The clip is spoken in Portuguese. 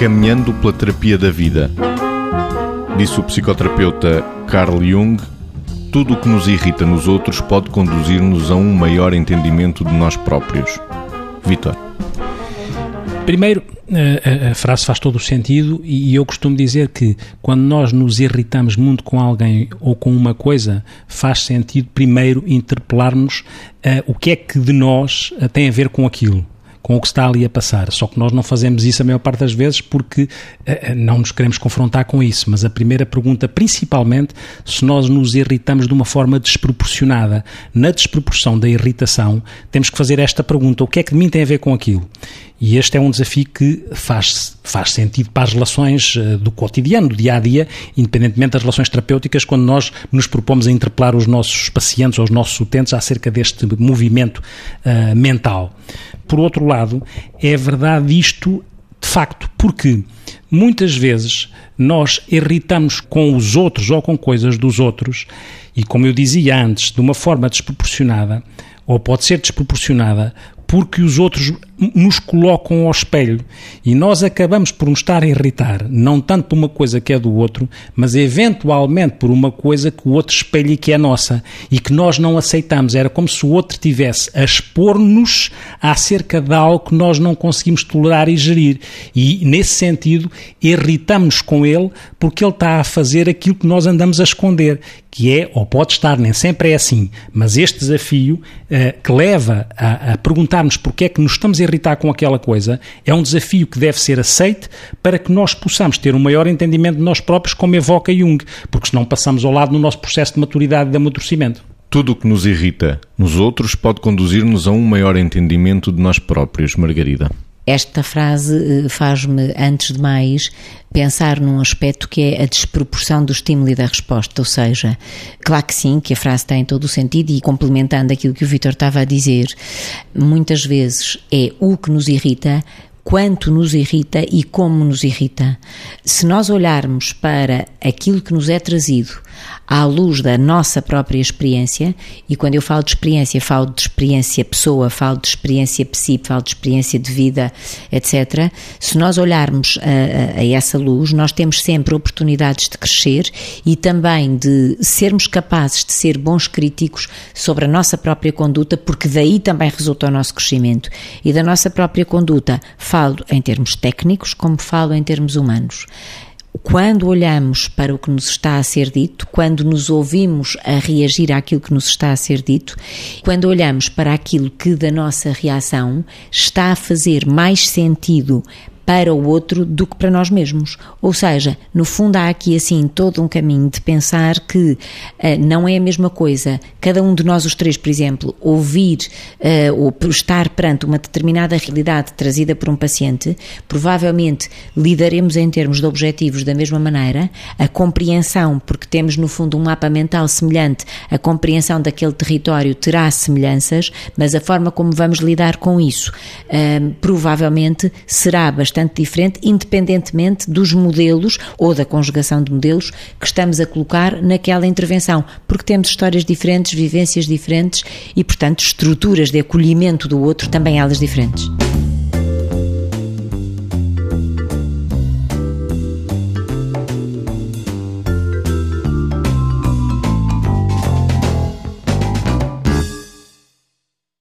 Caminhando pela terapia da vida. Disse o psicoterapeuta Carl Jung, tudo o que nos irrita nos outros pode conduzir-nos a um maior entendimento de nós próprios. Vitor. Primeiro, a, a, frase faz todo o sentido e eu costumo dizer que quando nós nos irritamos muito com alguém ou com uma coisa, faz sentido primeiro interpelarmos uh, o que é que de nós tem a ver com aquilo com o que está ali a passar. Só que nós não fazemos isso a maior parte das vezes porque uh, não nos queremos confrontar com isso. Mas a primeira pergunta, principalmente, se nós nos irritamos de uma forma desproporcionada. Na desproporção da irritação, temos que fazer esta pergunta: o que é que de mim tem a ver com aquilo? E este é um desafio que faz, faz sentido para as relações uh, do cotidiano, do dia a dia, independentemente das relações terapêuticas, quando nós nos propomos a interpelar os nossos pacientes ou os nossos utentes acerca deste movimento uh, mental. Por outro lado, é verdade isto de facto, porque muitas vezes nós irritamos com os outros ou com coisas dos outros, e como eu dizia antes, de uma forma desproporcionada, ou pode ser desproporcionada, porque os outros nos colocam ao espelho e nós acabamos por nos estar a irritar, não tanto por uma coisa que é do outro, mas eventualmente por uma coisa que o outro espelha e que é nossa e que nós não aceitamos. Era como se o outro tivesse a expor-nos acerca de algo que nós não conseguimos tolerar e gerir. E nesse sentido, irritamos com ele porque ele está a fazer aquilo que nós andamos a esconder, que é, ou pode estar, nem sempre é assim, mas este desafio uh, que leva a, a perguntarmos porque é que nos estamos a irritar com aquela coisa, é um desafio que deve ser aceite para que nós possamos ter um maior entendimento de nós próprios, como evoca Jung, porque senão passamos ao lado no nosso processo de maturidade e de amadurecimento. Tudo o que nos irrita nos outros pode conduzir-nos a um maior entendimento de nós próprios, Margarida. Esta frase eh, faz-me, antes de mais, pensar num aspecto que é a desproporção do estímulo e da resposta, ou seja, claro que sim, que a frase tem todo o sentido e complementando aquilo que o Vitor estava a dizer, muitas vezes é o que nos irrita, quanto nos irrita e como nos irrita. Se nós olharmos para aquilo que nos é trazido à luz da nossa própria experiência, e quando eu falo de experiência, falo de experiência pessoa, falo de experiência psi, falo de experiência de vida, etc. Se nós olharmos a, a, a essa luz, nós temos sempre oportunidades de crescer e também de sermos capazes de ser bons críticos sobre a nossa própria conduta, porque daí também resulta o nosso crescimento. E da nossa própria conduta, falo em termos técnicos, como falo em termos humanos quando olhamos para o que nos está a ser dito, quando nos ouvimos a reagir àquilo que nos está a ser dito, quando olhamos para aquilo que da nossa reação está a fazer mais sentido para o outro do que para nós mesmos. Ou seja, no fundo há aqui assim todo um caminho de pensar que uh, não é a mesma coisa cada um de nós os três, por exemplo, ouvir uh, ou estar perante uma determinada realidade trazida por um paciente, provavelmente lidaremos em termos de objetivos da mesma maneira, a compreensão, porque temos no fundo um mapa mental semelhante, a compreensão daquele território terá semelhanças, mas a forma como vamos lidar com isso uh, provavelmente será bastante bastante diferente, independentemente dos modelos ou da conjugação de modelos que estamos a colocar naquela intervenção, porque temos histórias diferentes, vivências diferentes e, portanto, estruturas de acolhimento do outro também elas diferentes.